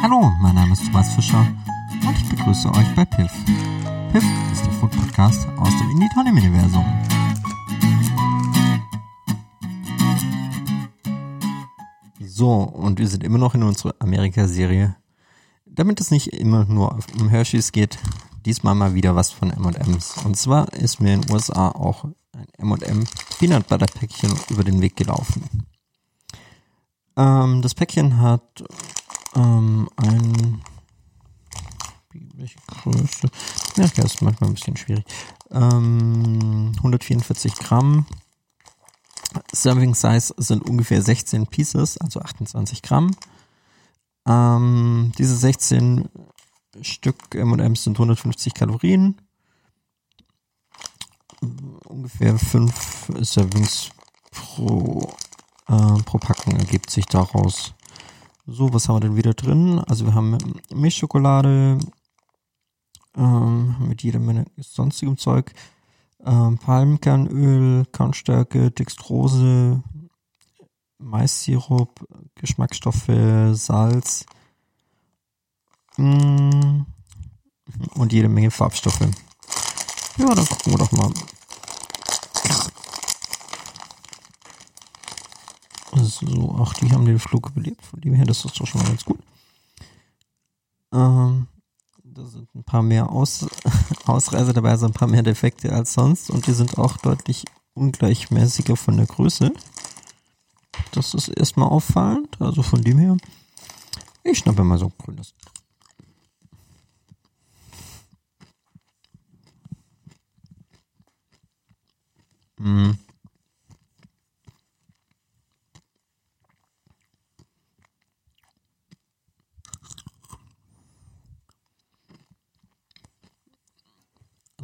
Hallo, mein Name ist Thomas Fischer und ich begrüße euch bei Piff. Piff ist der Food Podcast aus dem Indie Universum. So, und wir sind immer noch in unserer Amerika-Serie. Damit es nicht immer nur um Hershey's geht, diesmal mal wieder was von M&M's. Und zwar ist mir in den USA auch ein M&M Peanut Butter Päckchen über den Weg gelaufen. Ähm, das Päckchen hat ähm, ein welche Größe? Ja, das ist manchmal ein bisschen schwierig. Ähm, 144 Gramm. Serving Size sind ungefähr 16 Pieces, also 28 Gramm. Ähm, diese 16 Stück M&M's sind 150 Kalorien. Ungefähr 5 Servings pro, äh, pro Packung ergibt sich daraus. So, was haben wir denn wieder drin? Also wir haben Milchschokolade ähm, mit jeder Menge sonstigem Zeug, ähm, Palmkernöl, Kornstärke, Dextrose, Maissirup, Geschmacksstoffe, Salz mh, mm, und jede Menge Farbstoffe. Ja, dann gucken wir doch mal. So, ach, die haben den Flug überlebt. Von dem her, das ist doch schon mal ganz gut. Ähm, da sind ein paar mehr Aus Ausreißer dabei, also ein paar mehr Defekte als sonst. Und die sind auch deutlich ungleichmäßiger von der Größe. Das ist erstmal auffallend. Also von dem her, ich schnappe mal so ein grünes. Mm.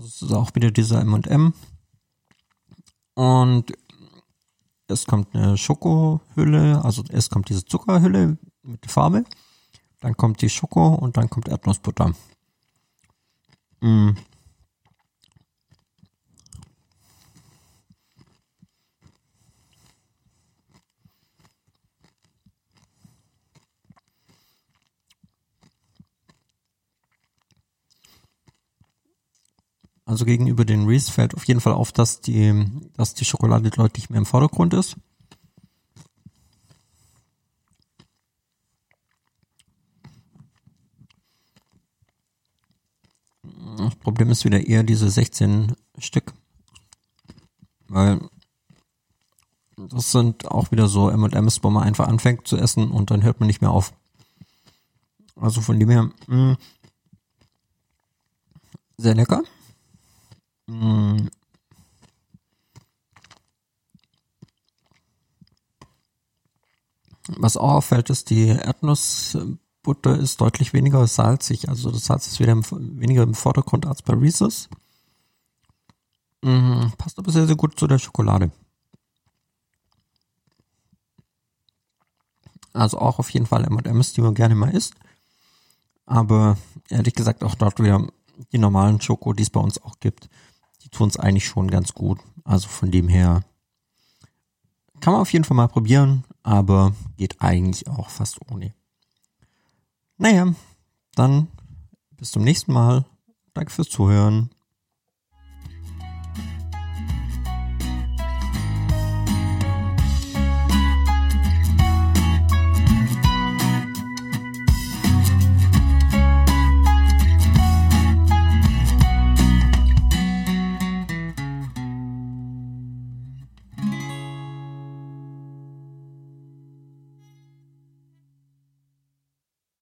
Das ist auch wieder dieser M&M. Und es kommt eine Schokohülle, also erst kommt diese Zuckerhülle mit Farbe, dann kommt die Schoko und dann kommt Erdnussbutter. Mm. Also gegenüber den Reese fällt auf jeden Fall auf, dass die, dass die Schokolade deutlich mehr im Vordergrund ist. Das Problem ist wieder eher diese 16 Stück. Weil das sind auch wieder so M&M's, wo man einfach anfängt zu essen und dann hört man nicht mehr auf. Also von dem her, mh, mm, sehr lecker. Mm. Was auch auffällt, ist, die Erdnussbutter ist deutlich weniger salzig. Also das Salz ist wieder im, weniger im Vordergrund als bei Reese's. Mhm, passt aber sehr, sehr gut zu der Schokolade. Also auch auf jeden Fall M&M's, die man gerne mal isst. Aber ehrlich gesagt auch dort wieder die normalen Schoko, die es bei uns auch gibt die tun es eigentlich schon ganz gut. Also von dem her kann man auf jeden Fall mal probieren, aber geht eigentlich auch fast ohne. Naja, dann bis zum nächsten Mal. Danke fürs Zuhören.